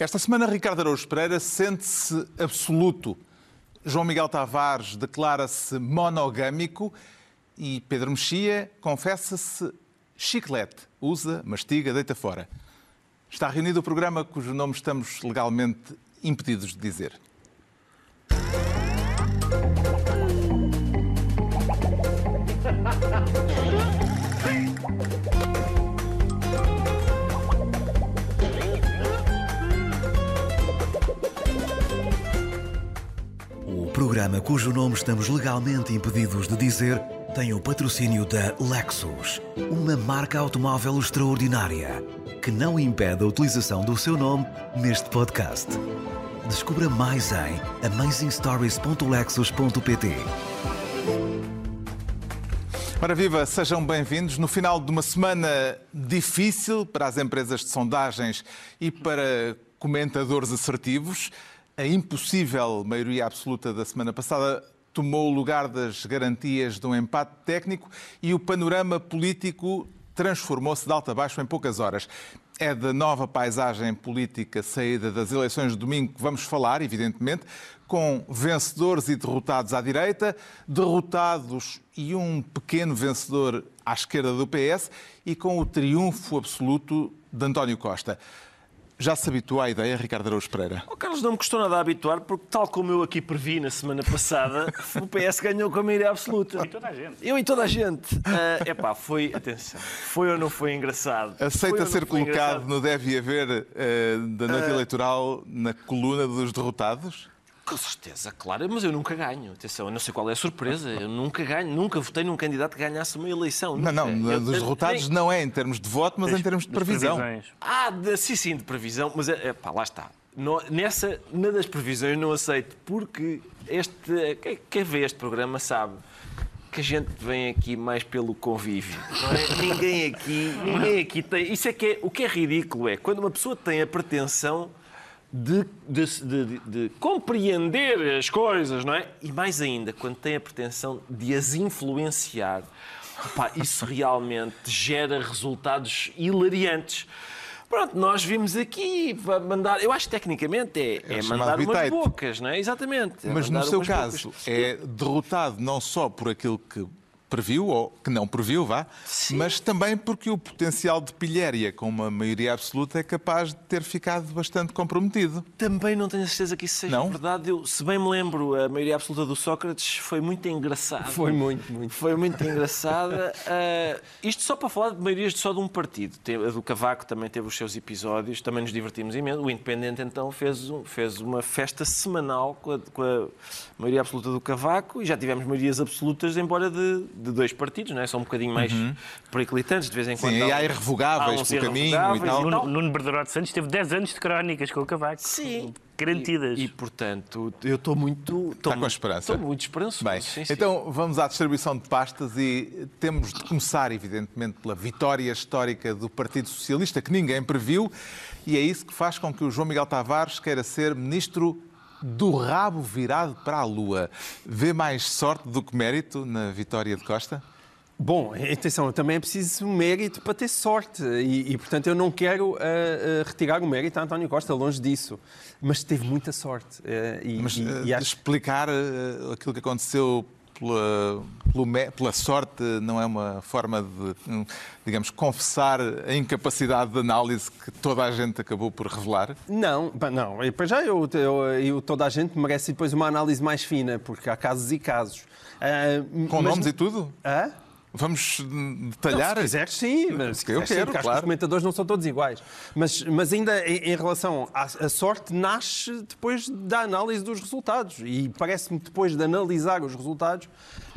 Esta semana, Ricardo Araújo Pereira sente-se absoluto. João Miguel Tavares declara-se monogâmico e Pedro Mexia confessa-se chiclete. Usa, mastiga, deita fora. Está reunido o programa cujo nome estamos legalmente impedidos de dizer. Programa cujo nome estamos legalmente impedidos de dizer tem o patrocínio da Lexus, uma marca automóvel extraordinária que não impede a utilização do seu nome neste podcast. Descubra mais em amazingstories.lexus.pt. Ora viva, sejam bem-vindos. No final de uma semana difícil para as empresas de sondagens e para comentadores assertivos, a impossível maioria absoluta da semana passada tomou o lugar das garantias de um empate técnico e o panorama político transformou-se de alto a baixo em poucas horas. É da nova paisagem política saída das eleições de domingo que vamos falar, evidentemente, com vencedores e derrotados à direita, derrotados e um pequeno vencedor à esquerda do PS e com o triunfo absoluto de António Costa. Já se habituou à ideia, Ricardo Araújo Pereira? O Carlos não me custou nada a habituar, porque tal como eu aqui previ na semana passada, o PS ganhou com a maioria absoluta. E toda a gente. Eu e toda a gente. É epá, foi, atenção, foi ou não foi engraçado? Aceita ser colocado engraçado? no deve haver eh, da noite eleitoral na coluna dos derrotados? Com certeza, claro, mas eu nunca ganho. Atenção, eu não sei qual é a surpresa. Eu nunca ganho, nunca votei num candidato que ganhasse uma eleição. Não, não, nunca. Eu- dos eu- derrotados nem- não é em termos de voto, mas em termos de previsão. previsões. Ah, de, sim, sim, de previsão, mas é, pá, lá está. No- nessa, na das previsões não aceito, porque este, quem, quem vê este programa sabe que a gente vem aqui mais pelo convívio. não é? ninguém aqui, ninguém aqui tem. Isso é que é, o que é ridículo é quando uma pessoa tem a pretensão de, de, de- de- de compreender as coisas, não é? E mais ainda, quando tem a pretensão de as influenciar, pá, isso realmente gera resultados hilariantes. Pronto, nós vimos aqui para mandar. Eu acho que tecnicamente é, é chamado mandar umas bitite. bocas, não é? Exatamente. é Mas no seu caso, bocas. é derrotado não só por aquilo que previu, ou que não previu, vá, mas também porque o potencial de pilhéria com uma maioria absoluta é capaz de ter ficado bastante comprometido. Também não tenho a certeza que isso seja Não? verdade. Eu, se bem me lembro, a maioria absoluta do Sócrates foi muito engraçada. Foi muito, muito. Foi muito engraçada. Ah, isto só para falar de maiorias só de um partido. A do Cavaco também teve os seus episódios, também nos divertimos imenso. O Independente, então, fez, um- fez uma festa semanal com a, com a maioria absoluta do Cavaco e já tivemos maiorias absolutas, embora de, de dois partidos, não é? São um bocadinho mais periclitantes de vez em quando. Sim, e há irrevogáveis uns pelo caminho e tal. Nuno, Nuno Berdarot Santos teve 10 anos de crónicas com o Cavaco. Sim. Garantidas. E, e, portanto, eu estou muito. Estou Está com esperança? Estou muito esperançoso. Bem, sim, sim. então vamos à distribuição de pastas e temos de começar, evidentemente, pela vitória histórica do Partido Socialista, que ninguém previu, e é isso que faz com que o João Miguel Tavares queira ser ministro do rabo virado para a lua. Vê mais sorte do que mérito na vitória de Costa? Bom, atenção, também é preciso mérito para ter sorte e, e, portanto, eu não quero ah, ah, retirar o mérito a António Costa, longe disso. Mas teve muita sorte. ah, e, Mas e- e acho- explicar aquilo que aconteceu pela, pela sorte não é uma forma de, hum, digamos, confessar a incapacidade de análise que toda a gente acabou por revelar? Não, não. E, Para já eu, eu- eu- toda a gente merece depois uma análise mais fina, porque há casos e casos. Ah, Com mas- nomes e tudo? Hã? Vamos hum, Não, detalhar? se quiseres, sim. Mas, se Eu quiseres, sim, quero, porque que claro. os comentadores não são todos iguais. Mas, mas ainda em, em relação à a sorte, nasce depois da análise dos resultados. E parece-me, depois de analisar os resultados,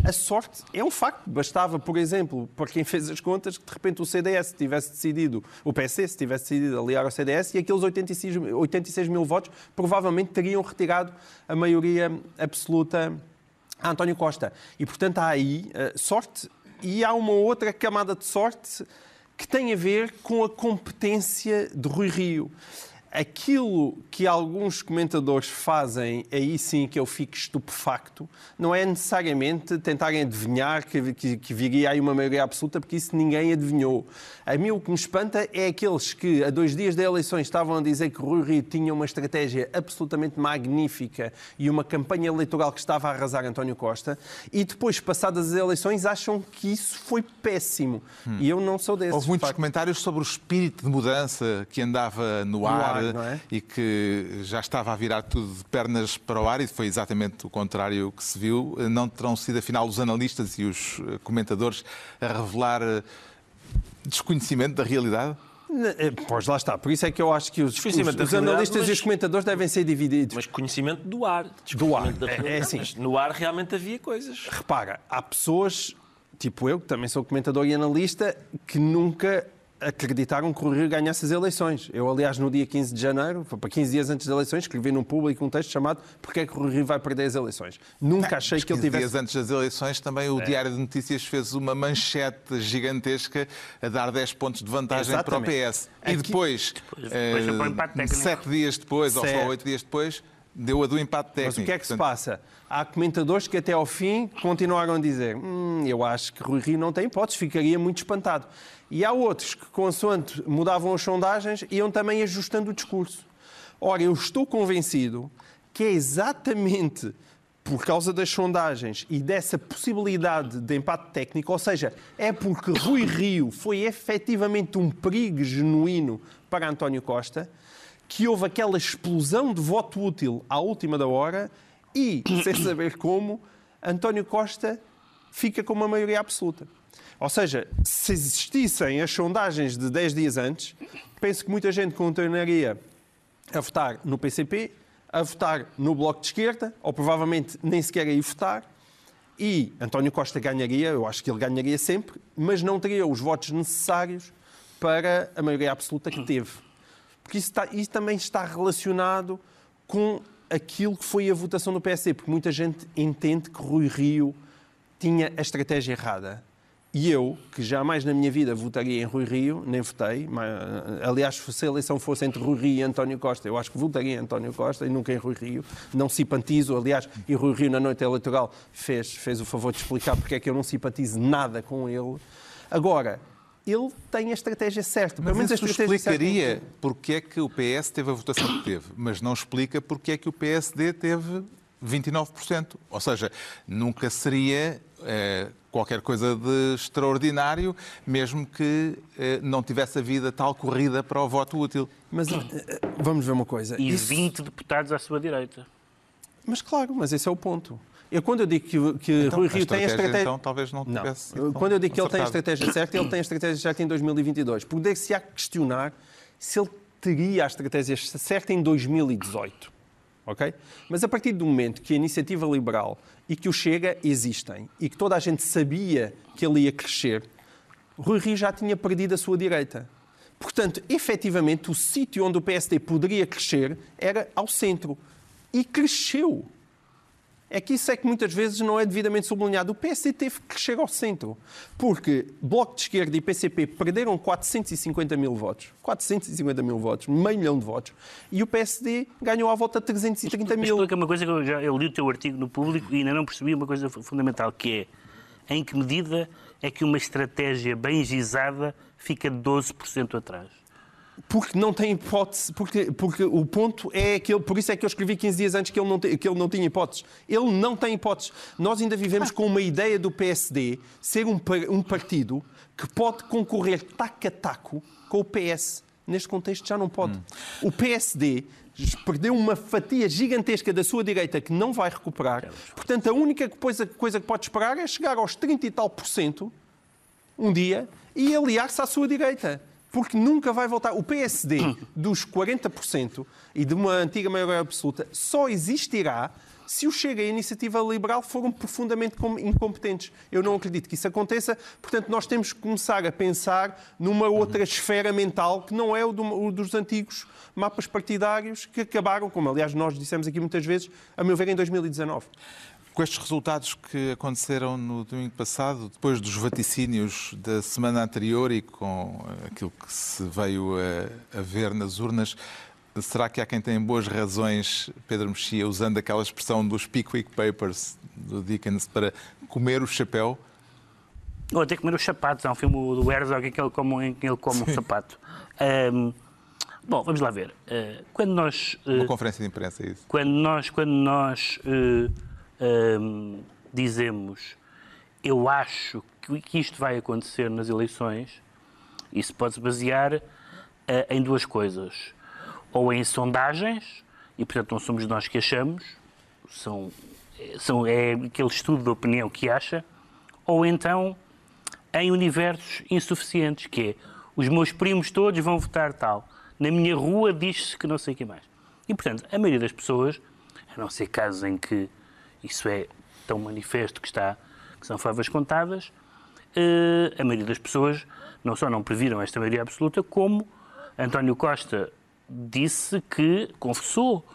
a sorte é um facto. Bastava, por exemplo, para quem fez as contas, que de repente o CDS tivesse decidido, o PC, se tivesse decidido aliar ao CDS, e aqueles 86, 86 mil votos provavelmente teriam retirado a maioria absoluta a António Costa. E, portanto, há aí eh, sorte e há uma outra camada de sorte que tem a ver com a competência de Rui Rio. Aquilo que alguns comentadores fazem, aí sim que eu fico estupefacto, não é necessariamente tentarem adivinhar que, que, que viria aí uma maioria absoluta, porque isso ninguém adivinhou. A mim o que me espanta é aqueles que, a dois dias das eleições, estavam a dizer que Rui Rio tinha uma estratégia absolutamente magnífica e uma campanha eleitoral que estava a arrasar António Costa, e depois, passadas as eleições, acham que isso foi péssimo. E eu não sou desses. Houve muitos facto. comentários sobre o espírito de mudança que andava no, ar, ar, não é? e que já estava a virar tudo de pernas para o ar e foi exatamente o contrário que se viu. Não terão sido, afinal, os analistas e os eh, comentadores a revelar eh, desconhecimento da realidade? Eh, Pois lá está, por isso é que eu acho que os, os, os analistas e mas- os comentadores devem ser divididos. Mas conhecimento do ar. Do ar. É- é assim. Mas no ar realmente havia coisas. Repara, há pessoas, tipo eu, que também sou comentador e analista, que nunca acreditaram que o Rio ganhasse as eleições. Eu, aliás, no dia 15 de janeiro, foi para 15 dias antes das eleições, escrevi num público um texto chamado Porquê é que o Rio vai perder as eleições? Nunca achei Mas que ele 15 tivesse... dias antes das eleições, também o Diário de Notícias fez uma manchete gigantesca a dar 10 pontos de vantagem Exatamente. para o PS. E Aqui- depois, depois foi para o empate eh, sete dias depois, ou só Certo. oito dias depois, deu a do empate técnico. Mas o que é que se Portanto, passa? Há comentadores que até ao fim continuaram a dizer hum, eu acho que Rui Rio não tem hipóteses, ficaria muito espantado. E há outros que, consoante mudavam as sondagens, iam também ajustando o discurso. Ora, eu estou convencido que é exatamente por causa das sondagens e dessa possibilidade de empate técnico, ou seja, é porque Rui Rio foi efetivamente um perigo genuíno para António Costa, que houve aquela explosão de voto útil à última da hora e, sem saber como, António Costa fica com uma maioria absoluta. Ou seja, se existissem as sondagens de 10 dias antes, penso que muita gente continuaria a votar no PCP, a votar no Bloco de Esquerda, ou provavelmente nem sequer a ir votar, e António Costa ganharia, eu acho que ele ganharia sempre, mas não teria os votos necessários para a maioria absoluta que teve. Porque isso, está- isso também está relacionado com aquilo que foi a votação do PSD, porque muita gente entende que Rui Rio tinha a estratégia errada. E eu, que jamais na minha vida votaria em Rui Rio, nem votei, mas, aliás, se a eleição fosse entre Rui Rio e António Costa, eu acho que votaria em António Costa e nunca em Rui Rio. Não simpatizo, aliás, e Rui Rio na noite eleitoral fez, fez o favor de explicar porque é que eu não simpatizo nada com ele. Agora, ele tem a estratégia certa. Pelo Mas menos a isso estratégia certa. explicaria porque é que o PS teve a votação que teve, mas não explica porque é que o PSD teve 29%. Ou seja, nunca seria eh, qualquer coisa de extraordinário, mesmo que eh, não tivesse havido tal corrida para o voto útil. Mas eh, eh, vamos ver uma coisa. E Isso- 20 deputados à sua direita. Mas claro, mas esse é o ponto. Eu, quando eu digo que, que Então, Rui Rio tem a estratégia. Então, talvez não Não. tivesse. sido Quando eu digo que ele tem a estratégia certa, ele tem a estratégia certa em 2022. Porque se há que questionar se ele teria a estratégia certa em 2018. Ok? Mas a partir do momento que a iniciativa liberal e que o Chega existem e que toda a gente sabia que ele ia crescer, Rui Rio já tinha perdido a sua direita. Portanto, efetivamente, o sítio onde o PSD poderia crescer era ao centro. E cresceu. É que isso é que muitas vezes não é devidamente sublinhado. O PSD teve que crescer ao centro. Porque Bloco de Esquerda e PCP perderam 450 mil votos. 450 mil votos, meio milhão de votos. E o PSD ganhou à volta de 330 mil. Explica uma coisa que eu já eu li o teu artigo no público e ainda não percebi uma coisa fu- fundamental, que é em que medida é que uma estratégia bem gizada fica 12% atrás? Porque não tem hipótese, porque, porque o ponto é aquele, por isso é que eu escrevi 15 dias antes que ele, não te- que ele não tinha hipóteses. Ele não tem hipóteses. Nós ainda vivemos com uma ideia do PSD ser um, um partido que pode concorrer taco a taco com o PS. Neste contexto já não pode. O PSD perdeu uma fatia gigantesca da sua direita que não vai recuperar. Portanto, a única coisa, coisa que pode esperar é chegar aos 30 e tal por cento um dia e aliar-se à sua direita. Porque nunca vai voltar. O PSD dos 40% e de uma antiga maioria absoluta só existirá se o Chega e a Iniciativa Liberal foram profundamente com- incompetentes. Eu não acredito que isso aconteça, portanto, nós temos que começar a pensar numa outra esfera mental que não é o, do- o dos antigos mapas partidários que acabaram, como aliás nós dissemos aqui muitas vezes, a meu ver, em 2019. Com estes resultados que aconteceram no domingo passado, depois dos vaticínios da semana anterior e com aquilo que se veio a, a ver nas urnas, será que há quem tem boas razões, Pedro Mexia, usando aquela expressão dos Pickwick Papers do Dickens, para comer o chapéu? Ou até comer os sapatos. Há um filme do Herzog em que ele come, em que ele come um sapato. Um, bom, vamos lá ver. Uh, quando nós... Uh, Uma conferência de imprensa, é isso? Quando nós, quando nós uh, dizemos eu acho que, isto vai acontecer nas eleições, isso pode-se basear em duas coisas. Ou em sondagens, e portanto não somos nós que achamos, são, são, é aquele estudo de opinião que acha, ou então em universos insuficientes, que é os meus primos todos vão votar tal. Na minha rua diz-se que não sei o que mais. E, portanto, a maioria das pessoas, a não ser casos em que isso é tão manifesto que, está, que são favas contadas, eh, a maioria das pessoas não só não previram esta maioria absoluta, como António Costa disse que, confessou,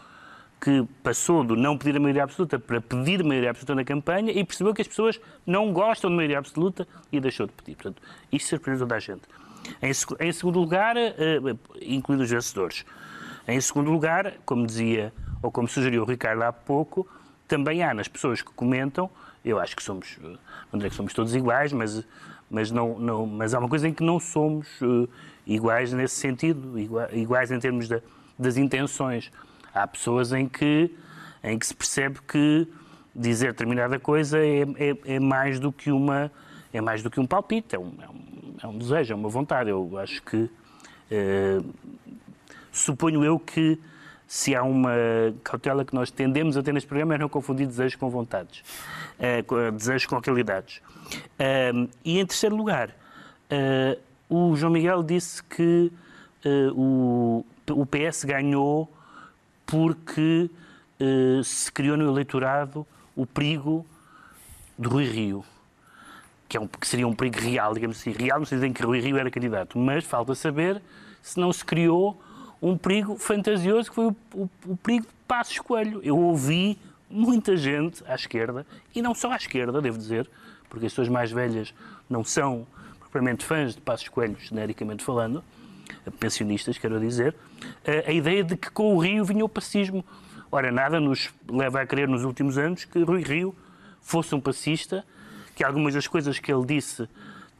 que passou do não pedir a maioria absoluta para pedir a maioria absoluta na campanha e percebeu que as pessoas não gostam de maioria absoluta e deixou de pedir. Portanto, isto surpreendeu toda a gente. Em, segundo lugar, uh, incluindo os vencedores. Em segundo lugar, como dizia, ou como sugeriu o Ricardo há pouco, também há nas pessoas que comentam, eu acho que somos, não diria que somos todos iguais, mas, mas, não, não, mas há uma coisa em que não somos uh, iguais nesse sentido, iguais, em termos da, das intenções. Há pessoas em que, em que se percebe que dizer determinada coisa é, é, é mais do que uma é mais do que um palpite, é um, é um, é um desejo, é uma vontade. Eu acho que eh, suponho eu que se há uma cautela que nós tendemos a ter neste programa é não confundir desejos com vontades, eh, desejos com qualidades. Eh, e em terceiro lugar, o João Miguel disse que o, o PS ganhou porque uh, se criou no eleitorado o perigo de Rui Rio, que, é um, que seria um perigo real, digamos assim, real no sentido em que Rui Rio era candidato, mas falta saber se não se criou um perigo fantasioso que foi o, o, o perigo de Passos Coelho. Eu ouvi muita gente à esquerda, e não só à esquerda, devo dizer, porque as pessoas mais velhas não são propriamente fãs de Passos Coelho, genericamente falando, pensionistas, quero dizer, a ideia de que com o Rio vinha o pacismo. Ora, nada nos leva a crer nos últimos anos que Rui Rio fosse um passista, que algumas das coisas que ele disse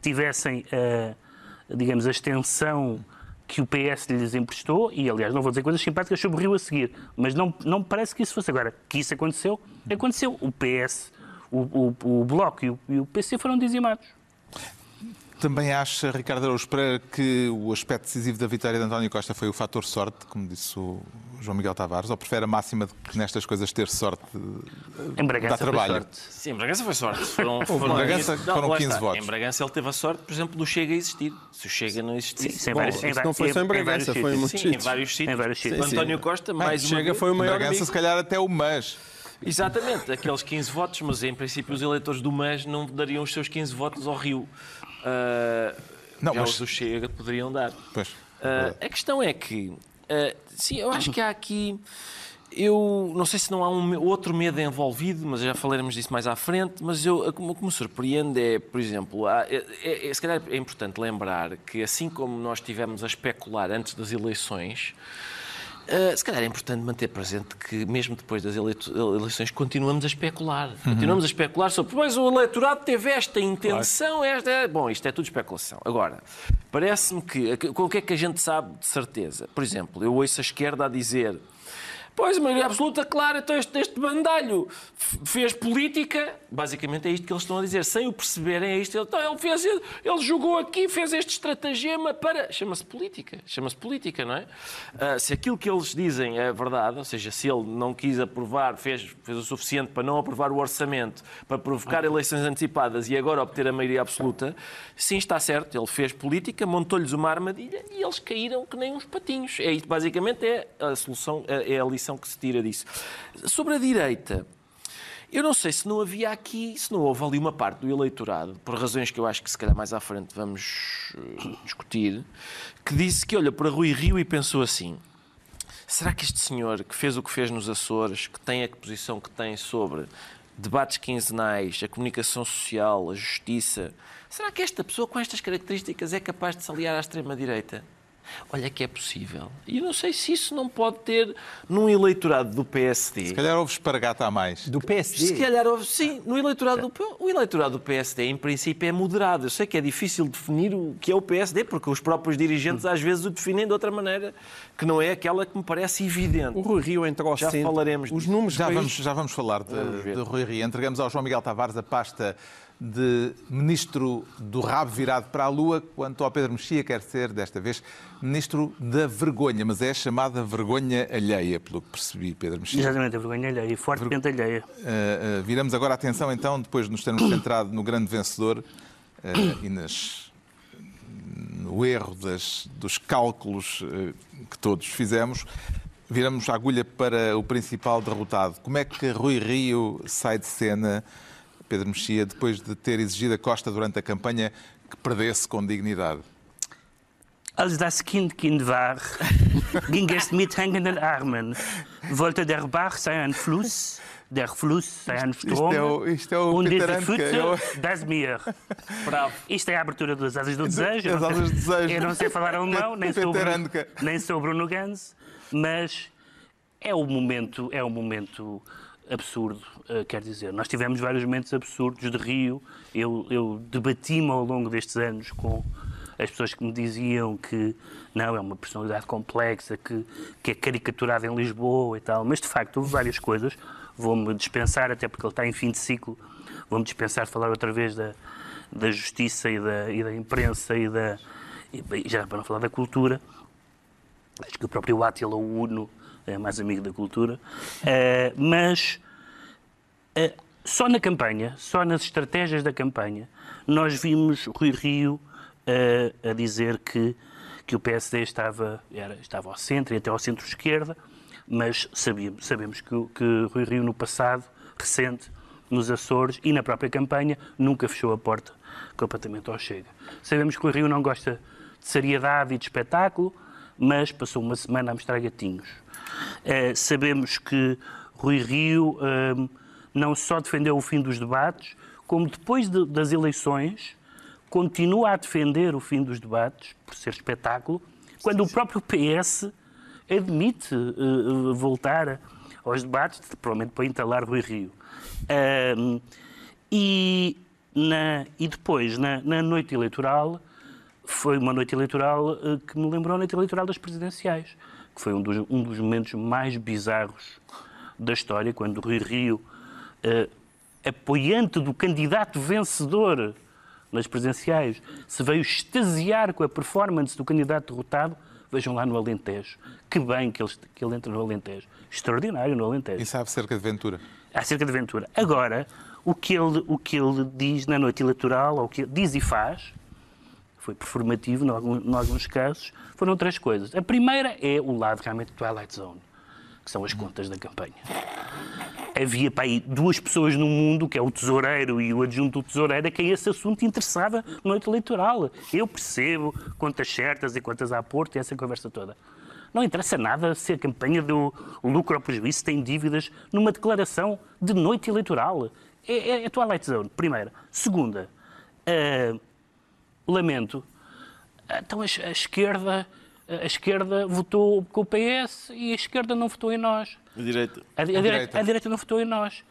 tivessem, a, digamos, a extensão que o PS lhes emprestou, e aliás não vou dizer coisas simpáticas sobre o Rio a seguir, mas não, não parece que isso fosse agora. Que isso aconteceu, aconteceu. O PS, o, o, o Bloco e o, e o PC foram dizimados. Também acha, Ricardo Araújo que o aspecto decisivo da vitória de António Costa foi o fator sorte, como disse o João Miguel Tavares, ou prefere a máxima de que nestas coisas ter sorte em Bragança dá trabalho? Foi sorte. Sim, em Bragança foi sorte. Foram, foram, em Bragança foram 15 está. votos. Em Bragança ele teve a sorte, por exemplo, do Chega a existir. Se o Chega não existisse... Sim, sim, Bom, vários, não foi só em Bragança, foi em muitos Sim, em vários sítios. Em vários sítios. O António Costa, mais uma Chega vez, foi o maior Bragança, amigo. se calhar até o MAS. Exatamente, aqueles 15 votos, mas em princípio os eleitores do MAS não dariam os seus 15 votos ao Rio. Uh, não, já mas... os do Chega poderiam dar. Pois, uh, a questão é que, uh, sim, eu acho que há aqui. Eu não sei se não há um outro medo envolvido, mas já falaremos disso mais à frente. Mas eu, o que me surpreende é, por exemplo, há, é, é, se calhar é importante lembrar que, assim como nós tivemos a especular antes das eleições, Uh, se calhar é importante manter presente que, mesmo depois das eleições, continuamos a especular. Uhum. Continuamos a especular sobre. Mas o eleitorado teve esta intenção, claro. esta. Bom, isto é tudo especulação. Agora, parece-me que. Com o que é que a gente sabe de certeza? Por exemplo, eu ouço a esquerda a dizer Pois, a maioria absoluta, claro, então este, este bandalho fez política, basicamente é isto que eles estão a dizer, sem o perceberem, é isto. Então, ele, fez, ele jogou aqui, fez este estratagema para. Chama-se política, chama-se política, não é? Uh, se aquilo que eles dizem é verdade, ou seja, se ele não quis aprovar, fez, fez o suficiente para não aprovar o orçamento, para provocar eleições antecipadas e agora obter a maioria absoluta, sim, está certo, ele fez política, montou-lhes uma armadilha e eles caíram que nem uns patinhos. É isto, basicamente, é a solução, é a lição lição que se tira disso. Sobre a direita, eu não sei se não havia aqui, se não houve ali uma parte do eleitorado, por razões que eu acho que se calhar mais à frente vamos eh, discutir, que disse que olha para Rui Rio e pensou assim: será que este senhor que fez o que fez nos Açores, que tem a posição que tem sobre debates quinzenais, a comunicação social, a justiça, será que esta pessoa com estas características é capaz de se aliar à extrema-direita? Olha que é possível. E eu não sei se isso não pode ter num eleitorado do PSD. Se calhar houve espargata a mais. Do PSD. Se calhar houve, sim, no eleitorado do, o eleitorado do PSD, em princípio, é moderado. Eu sei que é difícil definir o que é o PSD, porque os próprios dirigentes às vezes o definem de outra maneira, que não é aquela que me parece evidente. O Rui Rio entrou ao Já centro. falaremos Os disso. números Já vamos, já vamos falar Vamos de, ver. de Rui Rio. Entregamos ao João Miguel Tavares a pasta de ministro do rabo virado para a lua, quanto ao Pedro Mexia quer ser, desta vez, ministro da vergonha, mas é chamada vergonha alheia, pelo que percebi, Pedro Mexia. Exatamente, a vergonha alheia, fortemente alheia. Uh, uh, viramos agora a atenção, então, depois de nos termos centrado no grande vencedor uh, e nas, no erro das, dos cálculos que todos fizemos, viramos a agulha para o principal derrotado. Como é que Rui Rio sai de cena, Pedro Mexia, depois de ter exigido a Costa durante a campanha que perdesse com dignidade? Als das Kind Kind war, ging es mit hängenden Armen. Wollte der Bach sei ein Fluss, der Fluss sei ein Strom. Isto é o, isto é o und diese Handke, Fütze é das mir. Bravo. Isto é a abertura das Asas do Desejo. Das Asas do Desejo. Eu não sei falar alemão, nem sou, Bruno, nem sou Bruno Gans, mas é o momento, é o momento absurdo, eh, quer dizer. Nós tivemos vários momentos absurdos de Rio. Eu, eu debati-me ao longo destes anos com as pessoas que me diziam que não, é uma personalidade complexa, que, que é caricaturada em Lisboa e tal. Mas, de facto, houve várias coisas. Vou-me dispensar, até porque ele está em fim de ciclo, vou-me dispensar de falar outra vez da, da justiça e da, e da imprensa e da... e, já para não falar da cultura. Acho que o próprio Átila Uno é mais amigo da cultura. Eh, mas eh, só na campanha, só nas estratégias da campanha, nós vimos Rui Rio eh, a dizer que, que o PSD estava, era, estava ao centro e até ao centro-esquerda, mas sabíamos, sabemos que, que Rui Rio, no passado recente, nos Açores e na própria campanha, nunca fechou a porta completamente ao Chega. Sabemos que o Rio não gosta de seriedade e de espetáculo, mas passou uma semana a mostrar gatinhos. Eh, sabemos que Rui Rio eh, não só defendeu o fim dos debates, como depois de- das eleições continua a defender o fim dos debates, por ser espetáculo, quando o próprio PS admite eh, voltar aos debates, provavelmente para entalar Rui Rio. Ahm, e, na- e depois, na, na noite eleitoral, foi uma noite eleitoral eh, que me lembrou a noite eleitoral das presidenciais, que foi um dos, um dos momentos mais bizarros da história, quando Rui Rio, eh, apoiante do candidato vencedor nas presidenciais, se veio extasiar com a performance do candidato derrotado, vejam lá no Alentejo. Que bem que ele, que ele entra no Alentejo. Extraordinário no Alentejo E sabe cerca de Ventura. acerca de Ventura. Agora, o que ele, o que ele diz na noite eleitoral, ou o que ele diz e faz, foi performativo em alguns, alguns casos, foram três coisas. A primeira é o lado realmente Twilight Zone, que são as contas da campanha. Havia para aí duas pessoas no mundo, que é o tesoureiro e o adjunto do tesoureiro, a quem esse assunto interessava noite eleitoral. Eu percebo quantas certas e quantas há Porto e essa conversa toda. Não interessa nada se a campanha deu lucro ou prejuízo, tem dívidas, numa declaração de noite eleitoral. É, é, é Twilight Zone, primeira. Segunda, ah, lamento. Então a, a esquerda, a esquerda votou com o PS e a esquerda não votou em nós. A direita. A, di- a direita, a direita não votou em nós.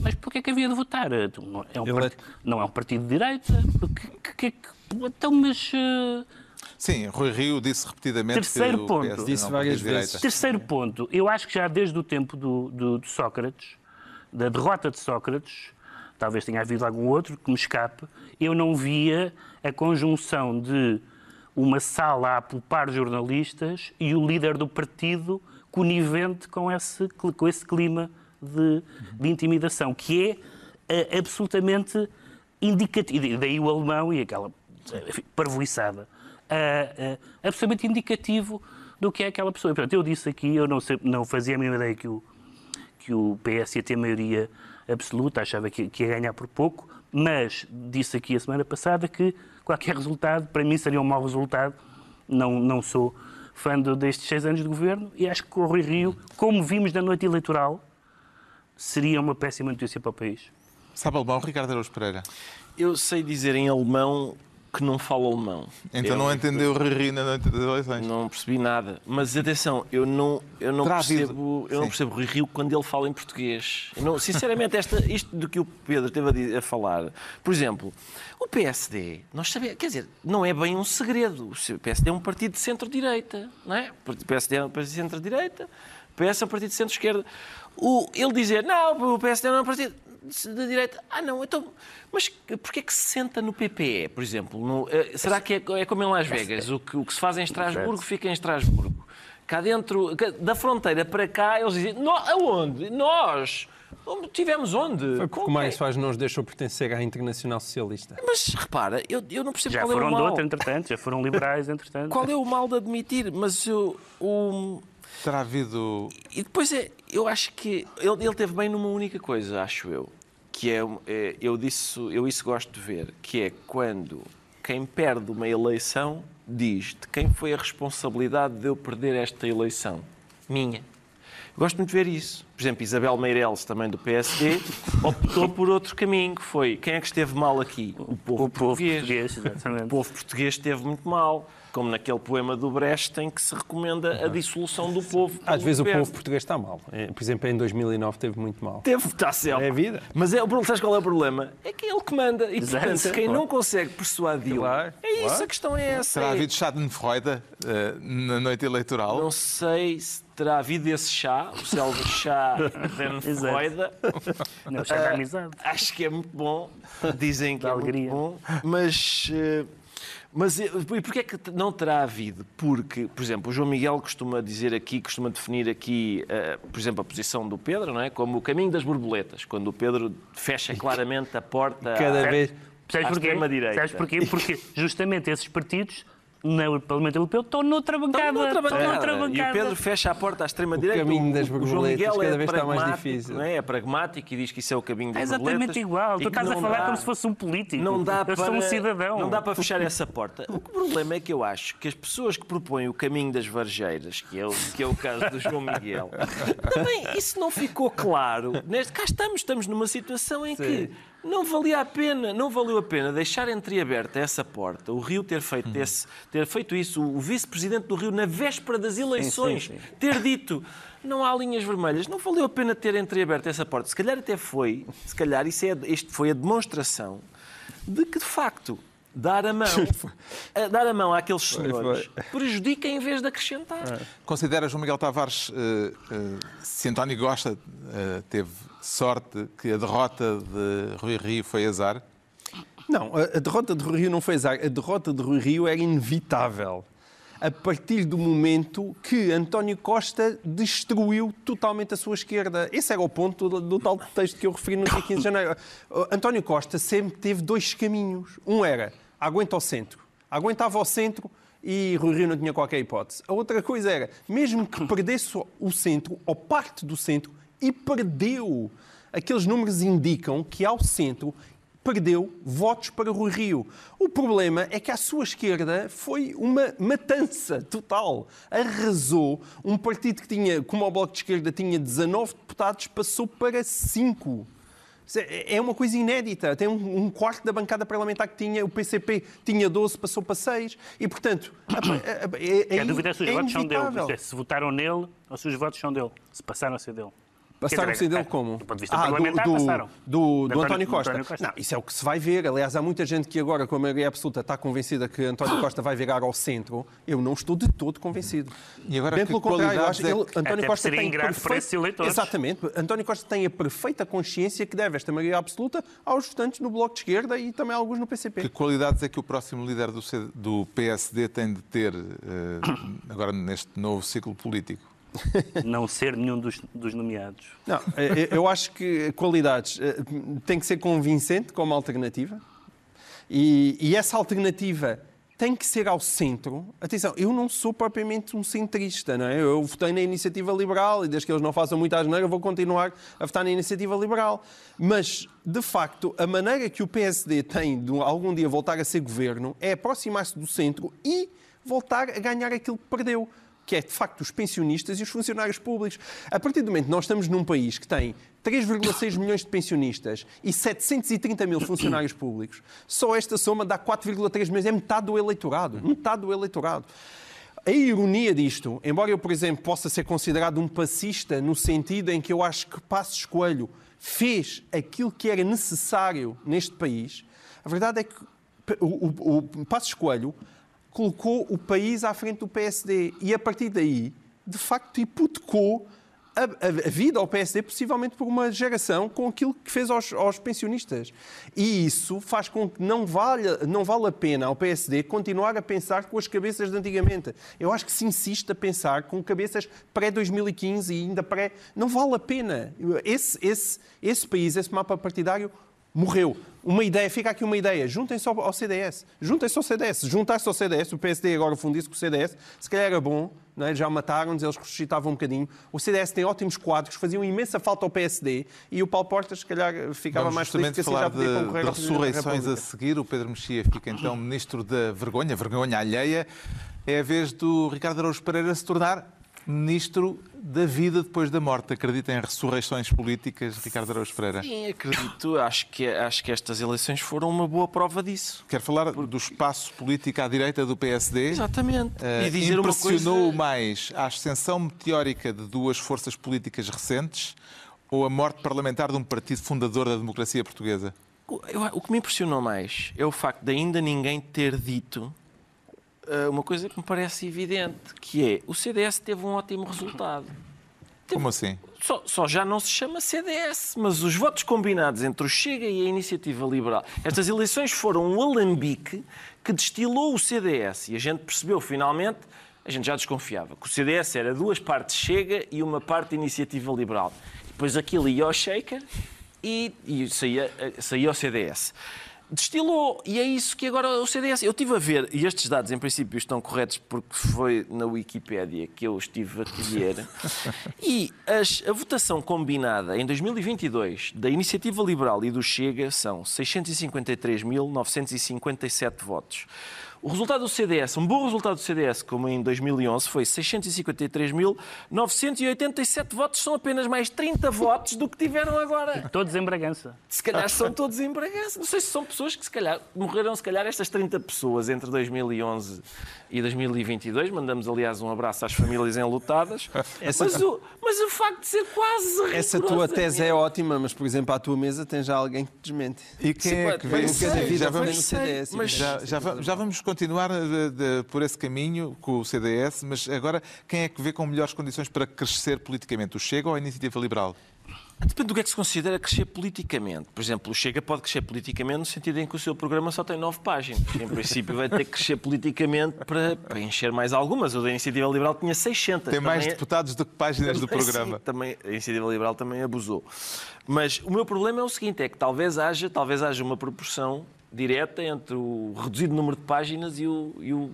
Mas porquê que havia de votar? Então, não É um, é- part- não é um partido de direita? Que- que- que- que- então, mas... eh, Sim, Rui Rio disse repetidamente Terceiro que o ponto. PSD Disse não várias vezes. Terceiro ponto, eu acho que já desde o tempo do, do- de Sócrates, da derrota de Sócrates, talvez tenha havido algum outro que me escape, eu não via a conjunção de uma sala a apupar jornalistas e o líder do partido conivente com esse, com esse clima de, de intimidação, que é eh, absolutamente indicativo. Daí o alemão e aquela parvoiçada. Ah, ah, absolutamente indicativo do que é aquela pessoa. Portanto, eu disse aqui, eu não, sei- não fazia a mínima ideia que o, que o PS ia ter maioria absoluta, achava que, que ia ganhar por pouco, mas disse aqui a semana passada que qualquer resultado, para mim, seria um mau resultado. Não, não sou fã do- destes seis anos de governo e acho que o Rui Rio, como vimos na noite eleitoral, seria uma péssima notícia para o país. Sabe alemão, Ricardo Araújo Pereira? Eu sei dizer em alemão que não falo alemão. Então Eu- não entendeu o Riri na noite das eleições. Não percebi nada. Mas atenção, eu não, eu não percebo, eu não Sim. percebo Rui Rio quando ele fala em português. Não- sinceramente, esta, isto do que o Pedro esteve a, a falar, por exemplo, o PSD, nós sabemos, quer dizer, não é bem um segredo. O PSD é um partido de centro-direita, não é? O PSD é um partido de centro-direita, o PS é um partido de centro-esquerda. O- Ele dizer, não, o PSD não é um partido da direita. Ah, não, então. Mas porquê é que se senta no PPE, por exemplo? No- eh, será que é, é como em Las Vegas? O que, o que se faz em Estrasburgo fica em Estrasburgo. Cá dentro, da fronteira para cá, eles dizem: "Nó- aonde? Nós? Onde Tivemos onde? Foi porque o Mário quem?" Soares não os deixou pertencer à Internacional Socialista. Mas repara, eu, eu não percebo Já qual é foram o de mal. outro, entretanto, já foram liberais, entretanto. Qual é o mal de admitir? Mas eu, o, Terá havido. E depois é, eu acho que ele, ele teve bem numa única coisa, acho eu, que é, é, eu disse, eu isso gosto de ver, que é quando quem perde uma eleição diz de quem foi a responsabilidade de eu perder esta eleição? Minha. Gosto muito de ver isso. Por exemplo, Isabel Meireles, também do PSD, optou por outro caminho, que foi quem é que esteve mal aqui? O povo, O povo português. português, exatamente. O povo português esteve muito mal, como naquele poema do Brecht em que se recomenda a dissolução do povo. Às vezes o governo. povo português está mal. É, Por exemplo, em 2009 teve muito mal. Teve, está certo. É a vida. Mas é, o problema- sabes qual é o problema? É que ele que manda. E, Exato, portanto, quem não consegue persuadi-lo, Claro, é isso, claro. a questão é essa. Terá É- havido Schadenfreude eh, na noite eleitoral? Não sei se terá havido esse chá, o célebre chá Renfreude. Não, chega a amizade. Acho que é muito bom. Dizem que Dá é alegria. muito bom. Mas, eh, mas eh, e porquê é que não terá havido? Porque, por exemplo, o João Miguel costuma dizer aqui, costuma definir aqui, eh, por exemplo, a posição do Pedro, não é? como o caminho das borboletas, quando o Pedro fecha claramente a porta Cada à- vez. Sabes à porquê? extrema-direita. Sabes porquê? Porque justamente esses partidos no Parlamento Europeu estão noutra bancada. Estão noutra bancada. noutra E o bancada. Pedro fecha a porta à extrema-direita. O caminho das o João borboletas Miguel cada é vez está mais difícil. não é? É pragmático e diz que isso é o caminho das É exatamente borboletas. igual. Tu estás a falar dá- como se fosse um político. Não dá Eu para, sou um cidadão. Não dá para fechar essa porta. O problema é que eu acho que as pessoas que propõem o caminho das varjeiras, que é o, que é o caso do João Miguel, também isso não ficou claro. Neste, cá estamos, estamos numa situação em que não valia a pena, não valeu a pena deixar entreaberta essa porta, o Rio ter feito, Uhum. esse, ter feito isso, o vice-presidente do Rio, na véspera das eleições, sim. ter dito não há linhas vermelhas, não valeu a pena ter entreaberto essa porta. Se calhar até foi, se calhar isso é, isto foi a demonstração de que, de facto, dar a mão, a dar a mão àqueles senhores prejudica em vez de acrescentar. Considera João Miguel Tavares, eh, eh, se António Costa eh, teve sorte que a derrota de Rui Rio foi azar? Não, a, derrota de Rui Rio não foi azar. A derrota de Rui Rio era inevitável. A partir do momento que António Costa destruiu totalmente a sua esquerda. Esse era o ponto do, do tal texto que eu referi no dia 15 de janeiro. Uh, António Costa sempre teve dois caminhos. Um era aguenta ao centro. Aguentava ao centro e Rui Rio não tinha qualquer hipótese. A outra coisa era, mesmo que perdesse o centro, ou parte do centro, e perdeu. Aqueles números indicam que ao centro perdeu votos para Rui Rio. O problema é que à sua esquerda foi uma matança total. Arrasou. Um partido que tinha, como o Bloco de Esquerda tinha 19 deputados, passou para 5. É uma coisa inédita. Tem um, quarto da bancada parlamentar que tinha, o PCP tinha 12, passou para 6. E, portanto, a- é, É a dúvida é se os é votos são dele. é, Se votaram nele ou se os votos são dele. Se passaram a ser dele. Passaram dizer, ser dele é, como? Do ponto de vista Ah, parlamentar, do, passaram. Do, do António, Costa. António Costa. Não, isso é o que se vai ver. Aliás, há muita gente que agora, com a maioria absoluta, está convencida que António Costa vai virar ao centro. Eu não estou de todo convencido. E agora Bem pelo contrário, eu acho que é ele- António Costa seria tem. Exatamente. António Costa tem a perfeita consciência que deve esta maioria absoluta aos votantes no Bloco de Esquerda e também a alguns no PCP. Que qualidades é que o próximo líder do, C- do PSD tem de ter eh, agora neste novo ciclo político? Não ser nenhum dos, dos nomeados. Não, eh, eu acho que qualidades eh, tem que ser convincente como alternativa e, e essa alternativa tem que ser ao centro. Atenção, eu não sou propriamente um centrista, não é? Eu votei na iniciativa liberal e desde que eles não façam muita asneira, vou continuar a votar na iniciativa liberal. Mas, de facto, a maneira que o PSD tem de algum dia voltar a ser governo é aproximar-se do centro e voltar a ganhar aquilo que perdeu. Que é de facto os pensionistas e os funcionários públicos. A partir do momento que nós estamos num país que tem 3,6 milhões de pensionistas e 730 mil funcionários públicos, só esta soma dá 4,3 milhões, é metade do eleitorado. Metade do eleitorado. A ironia disto, embora eu, por exemplo, possa ser considerado um passista no sentido em que eu acho que Passos Coelho fez aquilo que era necessário neste país, a verdade é que o, o, o Passos Coelho colocou o país à frente do PSD e, a partir daí, de facto, hipotecou a, a, vida ao PSD, possivelmente por uma geração, com aquilo que fez aos, aos, pensionistas. E isso faz com que não vale, não vale a pena ao PSD continuar a pensar com as cabeças de antigamente. Eu acho que se insiste a pensar com cabeças pré-2015 e ainda pré. Não vale a pena. Esse, esse, esse país, esse mapa partidário, morreu. Uma ideia, fica aqui uma ideia, juntem-se ao, CDS, juntem-se ao CDS, juntar-se ao CDS, o PSD agora fundiu-se com o CDS, se calhar era bom, não é? já mataram-nos, eles ressuscitavam um bocadinho. O CDS tem ótimos quadros, faziam imensa falta ao PSD e o Paulo Portas, se calhar, ficava Vamos mais feliz que assim já podia concorrer de, de ressurreições a seguir. O Pedro Mexia fica então ministro da vergonha, vergonha alheia. É a vez do Ricardo Araújo Pereira se tornar ministro da vida depois da morte. Acredita em ressurreições políticas, Ricardo Araújo Pereira? Sim, acredito. Acho que, acho que estas eleições foram uma boa prova disso. Quer falar do espaço político à direita do PSD? Exatamente. Uh, e dizer impressionou coisa... mais a ascensão meteórica de duas forças políticas recentes ou a morte parlamentar de um partido fundador da democracia portuguesa? O que me impressionou mais é o facto de ainda ninguém ter dito uma coisa que me parece evidente, que é o CDS teve um ótimo resultado. Teve, Como assim? Só, só, já não se chama CDS, mas os votos combinados entre o Chega e a Iniciativa Liberal. Estas eleições foram um alambique que destilou o CDS e a gente percebeu finalmente, a gente já desconfiava, que o CDS era duas partes Chega e uma parte Iniciativa Liberal. Depois aquilo ia ao Shaker e, e saía, eh, saía ao CDS destilou. E é isso que agora o CDS. Eu estive a ver, e estes dados em princípio estão corretos porque foi na Wikipédia que eu estive a ver. e as, a votação combinada em 2022 da Iniciativa Liberal e do Chega são 653.957 votos. O resultado do CDS, um bom resultado do CDS, como em 2011, foi 653.987 votos. São apenas mais 30 votos do que tiveram agora. Todos em Bragança. Se calhar são todos em Bragança. Não sei se são pessoas que se calhar morreram, se calhar estas 30 pessoas entre 2011 e 2022. Mandamos, aliás, um abraço às famílias enlutadas. Essa... Mas, o, mas o facto de ser quase Essa tua tese é ótima, mas, por exemplo, à tua mesa tem já alguém que te desmente. E quem Sim, é que vê? Já vamos, já, já vamos continuar de, de, por esse caminho com o CDS, mas agora quem é que vê com melhores condições para crescer politicamente? O Chega ou a Iniciativa Liberal? Depende do que é que se considera crescer politicamente. Por exemplo, o Chega pode crescer politicamente no sentido em que o seu programa só tem nove páginas. Em princípio, vai ter que crescer politicamente para, para encher mais algumas. O da Iniciativa Liberal tinha 600. Tem mais também... É- deputados do que páginas do programa. Sim, também, a Iniciativa Liberal também abusou. Mas o meu problema é o seguinte: é que talvez haja, talvez haja uma proporção direta entre o reduzido número de páginas e o, e o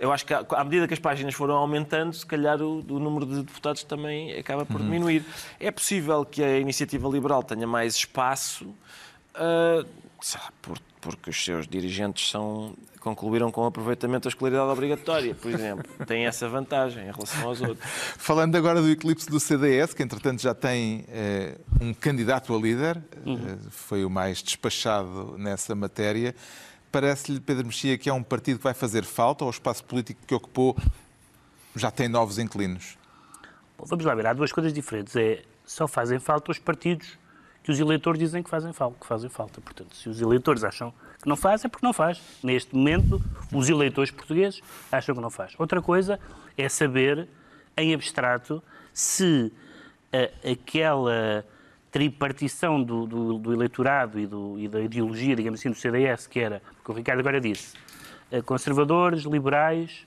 eu acho que à medida que as páginas foram aumentando, se calhar o, o número de deputados também acaba por uhum. diminuir. É possível que a iniciativa liberal tenha mais espaço, uh, por, porque os seus dirigentes são, concluíram com o aproveitamento da escolaridade obrigatória, por exemplo. Tem essa vantagem em relação aos outros. Falando agora do eclipse do CDS, que entretanto já tem eh, um candidato a líder, uhum. eh, foi o mais despachado nessa matéria. Parece-lhe, Pedro Mexia, que é um partido que vai fazer falta ou o espaço político que ocupou já tem novos inquilinos? Bom, vamos lá ver, há duas coisas diferentes. É, só fazem falta os partidos que os eleitores dizem que fazem, falta, que fazem falta. Portanto, se os eleitores acham que não fazem, é porque não faz. Neste momento, os eleitores portugueses acham que não faz. Outra coisa é saber, em abstrato, se uh, aquela tripartição do, do, do eleitorado e, do, e, da ideologia, digamos assim, do CDS, que era, porque o Ricardo agora disse, eh, conservadores, liberais,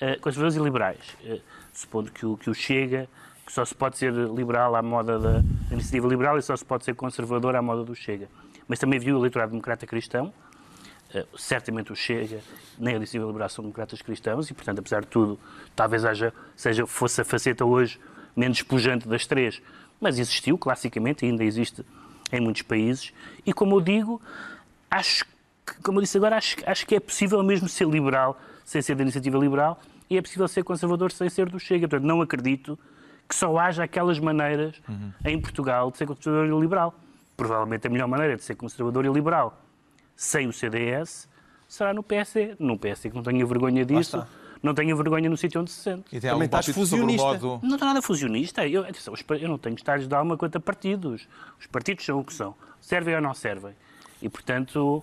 eh, conservadores e liberais, eh, supondo que o, que o Chega, que só se pode ser liberal à moda da, iniciativa liberal e só se pode ser conservador à moda do Chega. Mas também viu o eleitorado democrata cristão, certamente o Chega nem a iniciativa liberal são democratas cristãos e, portanto, apesar de tudo, talvez haja, seja, fosse a faceta hoje menos pujante das três, mas existiu classicamente, ainda existe em muitos países. E como eu digo, acho que, como eu disse agora, acho, acho que é possível mesmo ser liberal sem ser da iniciativa liberal e é possível ser conservador sem ser do Chega. Portanto, não acredito que só haja aquelas maneiras Uhum. em Portugal de ser conservador e liberal. Provavelmente a melhor maneira de ser conservador e liberal sem o CDS será no PSD. No PSD que não tenha vergonha disso, não tenha vergonha no sítio onde se sente. E tem Também estás fusionista. modo... Não está nada fusionista. Eu, atenção, eu não tenho estágios de alma quanto a partidos. Os partidos são o que são. Servem ou não servem. E, portanto,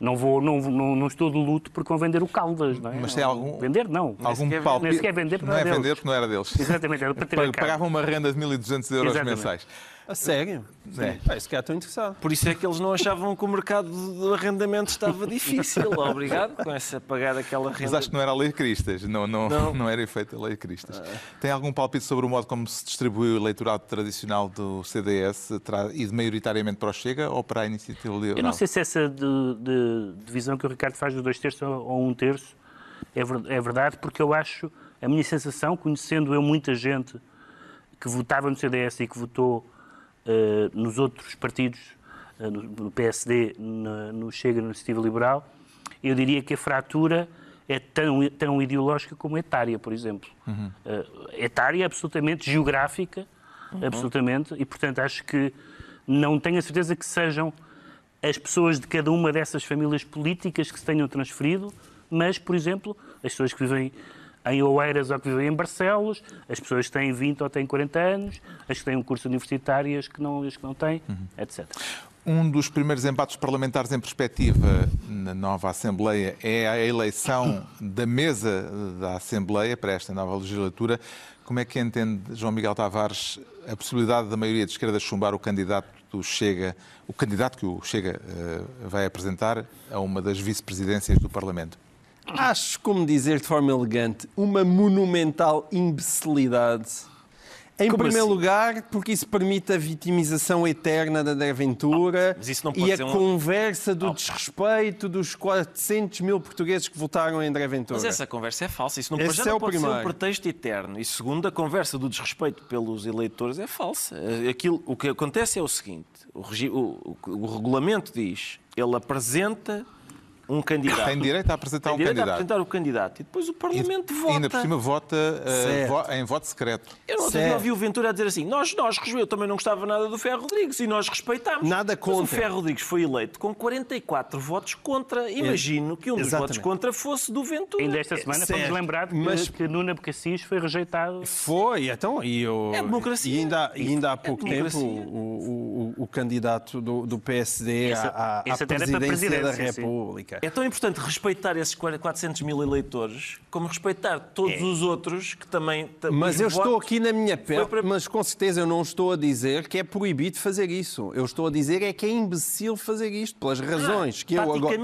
não, vou, não, não, não estou de luto por com vender o Caldas. Não é? Mas tem algum- Vender, não. Algum sequer- palpite... nem sequer vender porque não não é deles. vender porque não era deles. Exatamente, era do patriarcado. Pagavam uma renda de 1.200 euros Exatamente. mensais. A sério? É. Pá, esse cara estou interessado. Por isso é que eles não achavam que o mercado do arrendamento estava difícil. Obrigado com essa pagar aquela renda. Mas acho que não era a lei de Cristas, não, não, não. Não. era efeito a lei de Cristas. Tem algum palpite sobre o modo como se distribuiu o eleitorado tradicional do CDS e de maioritariamente para o Chega ou para a Iniciativa Liberal? Eu não sei se essa de, de- divisão que o Ricardo faz dos dois terços ou um terço é, ver- é verdade, porque eu acho, a minha sensação, conhecendo eu muita gente que votava no CDS e que votou nos outros partidos, eh, no, PSD, no Chega, na Iniciativa Liberal, eu diria que a fratura é tão, tão ideológica como etária, por exemplo. Eh, etária, absolutamente geográfica, absolutamente, e portanto acho que não tenho a certeza que sejam as pessoas de cada uma dessas famílias políticas que se tenham transferido, mas, por exemplo, as pessoas que vivem em Oeiras ou que vivem em Barcelos, as pessoas que têm 20 ou têm 40 anos, as que têm um curso universitário e as que não, as que não têm, etc. Um dos primeiros embates parlamentares em perspectiva na nova Assembleia é a eleição da mesa da Assembleia para esta nova legislatura. Como é que entende, João Miguel Tavares, a possibilidade da maioria de esquerda chumbar o candidato do Chega, o candidato que o Chega eh, vai apresentar a uma das vice-presidências do Parlamento? Acho, como dizer de forma elegante, uma monumental imbecilidade. Em Como primeiro assim? lugar, porque isso permite a vitimização eterna da André Ventura pode e a ser um- conversa do desrespeito dos 400 mil portugueses que votaram em André Ventura. Mas essa conversa é falsa. Isso não, Esse já é não pode ser primeiro. um pretexto eterno. E segundo, a conversa do desrespeito pelos eleitores é falsa. Aquilo, o que acontece é o seguinte: o- o- o regulamento diz ele apresenta um candidato. Tem direito a apresentar Tem um direito a candidato. apresentar o candidato. E depois o Parlamento E vota. ainda por cima vota Certo. vo- em voto secreto. Eu não Certo. ouvi o Ventura a dizer assim: nós, nós, eu também não gostava nada do Ferro Rodrigues e nós respeitámos. Nada Mas o contra. Ferro Rodrigues foi eleito com 44 votos contra. Imagino que um dos Exatamente. votos contra fosse do Ventura. Ainda esta semana fomos lembrar que, Mas- que Nuno Cassis foi rejeitado. Foi, então, e, eu, É democracia. e ainda, e ainda há pouco tempo democracia. o, o- o candidato do, do PSD Essa- à, à essa era para presidência da presidência, sim. República. É tão importante respeitar esses 400 mil eleitores como respeitar todos os outros que também. ta- Mas eu estou aqui na minha pele, para- mas com certeza eu não estou a dizer que é proibido fazer isso. Eu estou a dizer é que é imbecil fazer isto, pelas razões que eu agora...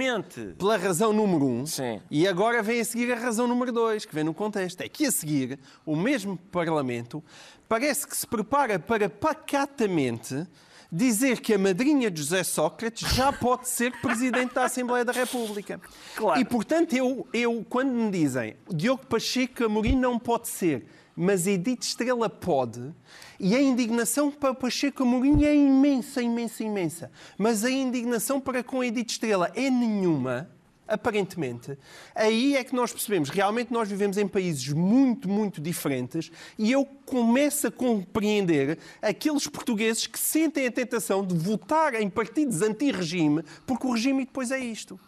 Pela razão número um. Sim. E agora vem a seguir a razão número dois, que vem no contexto. É que a seguir, o mesmo Parlamento parece que se prepara para pacatamente dizer que a madrinha de José Sócrates já pode ser Presidente da Assembleia da República. Claro. E, portanto, eu, eu quando me dizem Diogo Pacheco Amorim não pode ser, mas Edith Estrela pode, e a indignação para Pacheco Amorim é imensa, imensa, imensa. Mas a indignação para com Edith Estrela é nenhuma, aparentemente. Aí é que nós percebemos, realmente nós vivemos em países muito, muito diferentes e eu começo a compreender aqueles portugueses que sentem a tentação de votar em partidos anti-regime, porque o regime depois é isto.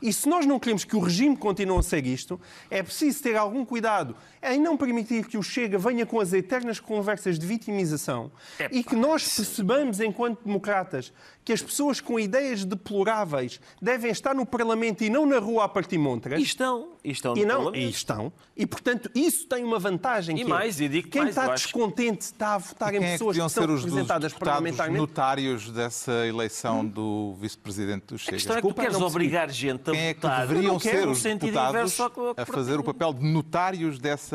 E se nós não queremos que o regime continue a ser isto, é preciso ter algum cuidado em não permitir que o Chega venha com as eternas conversas de vitimização e que nós percebamos, enquanto democratas, que as pessoas com ideias deploráveis devem estar no Parlamento e não na rua a partir montras. E estão. E estão E, não, Parlamento. e estão. E, portanto, isso tem uma vantagem. E que mais, é, e digo quem mais, está descontente está a votar em quem é que pessoas que, deviam estão ser os dos representadas deputados parlamentarmente. notários dessa eleição do vice-presidente do Chega? A questão é que tu queres obrigar gente a Quem é que votar. Deveriam ser os deputados a fazer o papel de notários dessa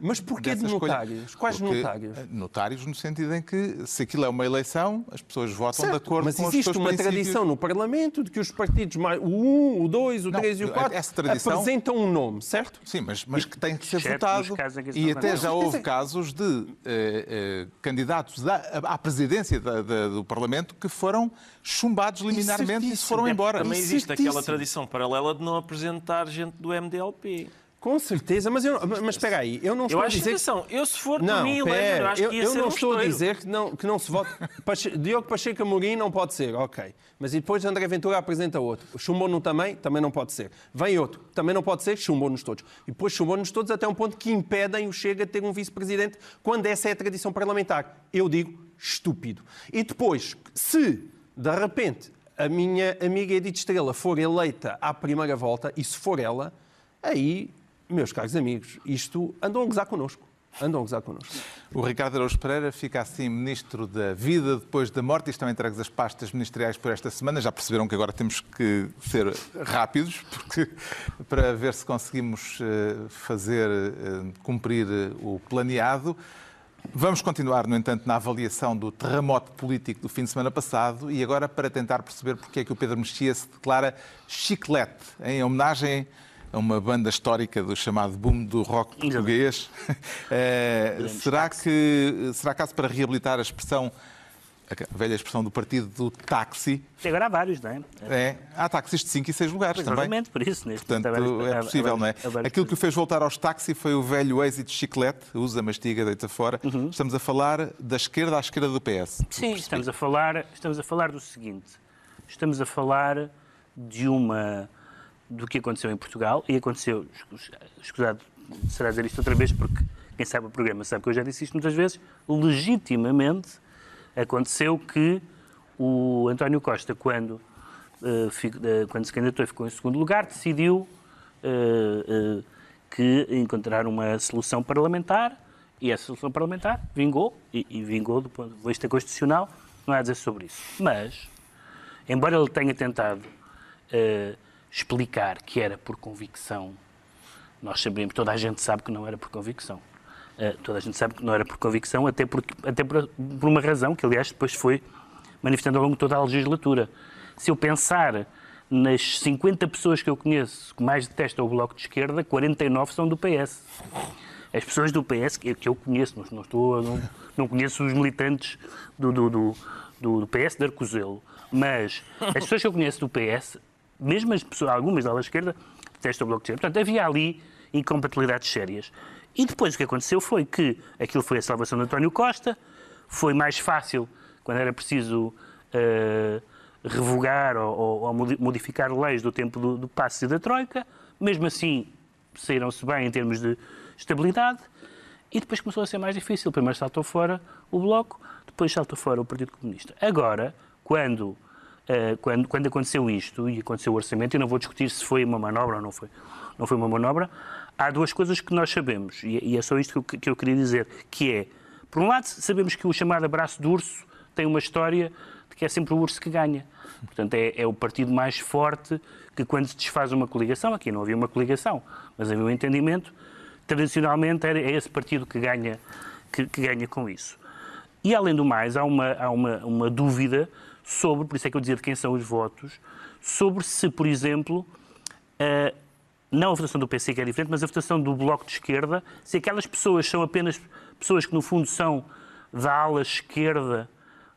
Mas porquê de escolha? notários? Quais Porque, notários? eh, Notários no sentido em que, se aquilo é uma eleição, as pessoas votam de Certo, acordo mas com os existe seus uma princípios. tradição no Parlamento de que os partidos, mais, o 1, o 2, o Não, 3 e o 4, essa tradição- apresentam um nome, certo? Sim, mas, mas que tem que ser votado. E até já houve casos de eh, eh, candidatos à, à presidência da- da- do Parlamento que foram chumbados liminarmente e foram embora. Também existe aquela tradição paralela de não apresentar gente do MDLP. Com certeza, mas, eu, mas espera aí, eu não estou Eu a acho que, dizer... atenção, eu se for por Não, mim, pera, eu acho eu, que ia eu não um estou a dizer que não, que não se. Pache- Diogo Pacheco Amorim não pode ser, ok. Mas e depois André Ventura apresenta outro. Chumbou-no também, também não pode ser. Vem outro, também não pode ser, chumbou-nos todos. E depois chumbou-nos todos até um ponto que impedem o Chega de ter um vice-presidente quando essa é a tradição parlamentar. Eu digo estúpido. E depois, se de repente a minha amiga Edith Estrela for eleita à primeira volta, e se for ela, aí, meus caros amigos, isto andam a gozar connosco. Andam a gozar connosco. O Ricardo Araújo Pereira fica assim Ministro da Vida depois da morte. Estão entregues as pastas ministeriais por esta semana. Já perceberam que agora temos que ser rápidos porque, para ver se conseguimos eh, fazer eh, cumprir eh, o planeado. Vamos continuar, no entanto, na avaliação do terremoto político do fim de semana passado e agora para tentar perceber porque é que o Pedro Mexia se declara chiclete, em homenagem a uma banda histórica do chamado boom do rock português. Eh, será, que, será caso para reabilitar a expressão, a velha expressão do partido do táxi? Agora há vários, não é? É, há táxis de 5 e 6 lugares também. Exatamente, por isso. Neste Portanto, vários- é há- há possível, não é? há Aquilo que o fez voltar aos táxis foi o velho êxito chiclete, usa, mastiga, deita fora. Uhum. Estamos a falar da esquerda à esquerda do PS. Sim, estamos a falar, estamos a falar do seguinte. Estamos a falar de uma do que aconteceu em Portugal e aconteceu, escu- escusado será dizer isto outra vez porque quem sabe o programa sabe que eu já disse isto muitas vezes, legitimamente aconteceu que o António Costa quando eh, eh, quando se candidatou e ficou em segundo lugar, decidiu eh, que encontrar uma solução parlamentar e essa solução parlamentar vingou, e, vingou do ponto de vista constitucional, não há a dizer sobre isso. Mas, embora ele tenha tentado explicar que era por convicção, nós sabemos, toda a gente sabe que não era por convicção. Eh, toda a gente sabe que não era por convicção, até, porque, até por, por uma razão que, aliás, depois foi manifestando ao longo de toda a legislatura. Se eu pensar nas 50 pessoas que eu conheço que mais detestam o Bloco de Esquerda, 49 são do PS. As pessoas do PS que eu conheço, não, estou, não, não conheço os militantes do, do, do- do PS de Arcozelo, mas as pessoas que eu conheço do PS, mesmo as pessoas, algumas da ala esquerda, detestam o Bloco de Esquerda. Portanto, havia ali incompatibilidades sérias. E depois o que aconteceu foi que aquilo foi a salvação de António Costa, foi mais fácil quando era preciso eh, revogar ou, ou- ou modi- modificar leis do tempo do, do passe e da Troika, mesmo assim saíram-se bem em termos de estabilidade, e depois começou a ser mais difícil. Primeiro saltou fora o Bloco, depois saltou fora o Partido Comunista. Agora, quando, quando, quando aconteceu isto, e aconteceu o orçamento, eu não vou discutir se foi uma manobra ou não foi, não foi uma manobra, há duas coisas que nós sabemos, e, e é só isto que eu, que eu queria dizer, que é, por um lado, sabemos que o chamado abraço de urso tem uma história de que é sempre o urso que ganha. Portanto, é, é o partido mais forte que quando se desfaz uma coligação, aqui não havia uma coligação, mas havia um entendimento, tradicionalmente é esse partido que ganha, que, que ganha com isso. E, além do mais, há uma, há uma, uma dúvida sobre, por isso é que eu dizia de quem são os votos, sobre se, por exemplo, eh, não a votação do PC que é diferente, mas a votação do Bloco de Esquerda, se aquelas pessoas são apenas pessoas que, no fundo, são da ala esquerda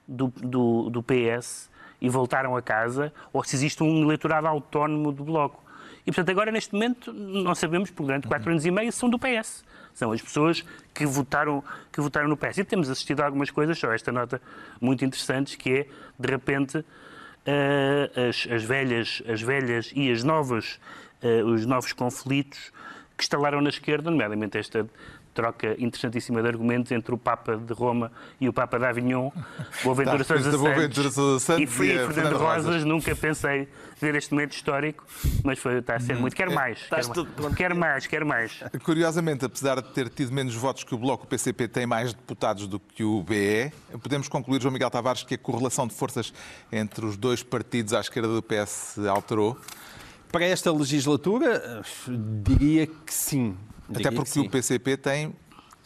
do, do, do PS e voltaram a casa, ou se existe um eleitorado autónomo do Bloco. E, portanto, agora, neste momento, não sabemos, porque durante quatro anos e meio são do PS. São as pessoas que votaram, que votaram no PS. E temos assistido a algumas coisas, só esta nota muito interessantes, que é, de repente, eh, as, as velhas, as velhas e as novas, eh, os novos conflitos que instalaram na esquerda, nomeadamente esta troca interessantíssima de argumentos entre o Papa de Roma e o Papa de Avignon, Boaventura Tá, Sousa Boaventura Santos, Santos e fui e Fernando Rosas, Rosas. nunca pensei ver este momento histórico, mas foi, está a ser muito. Quero mais, Estás quero tudo mais, quero mais, quero mais. Curiosamente, apesar de ter tido menos votos que o Bloco, o PCP tem mais deputados do que o BE. Podemos concluir, João Miguel Tavares, que a correlação de forças entre os dois partidos à esquerda do PS se alterou. Para esta legislatura, diria que sim. Até Diria que porque o PCP tem